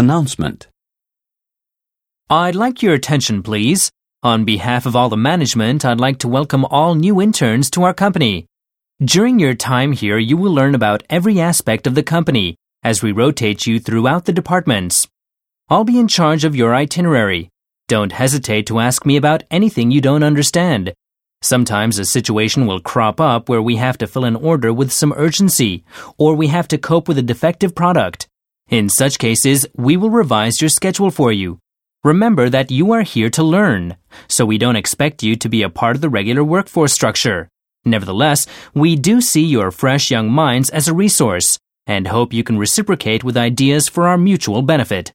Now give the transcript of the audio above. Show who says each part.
Speaker 1: Announcement.
Speaker 2: I'd like your attention, please. On behalf of all the management, I'd like to welcome all new interns to our company. During your time here, you will learn about every aspect of the company as we rotate you throughout the departments. I'll be in charge of your itinerary. Don't hesitate to ask me about anything you don't understand. Sometimes a situation will crop up where we have to fill an order with some urgency, or we have to cope with a defective product. In such cases, we will revise your schedule for you. Remember that you are here to learn, so we don't expect you to be a part of the regular workforce structure. Nevertheless, we do see your fresh young minds as a resource and hope you can reciprocate with ideas for our mutual benefit.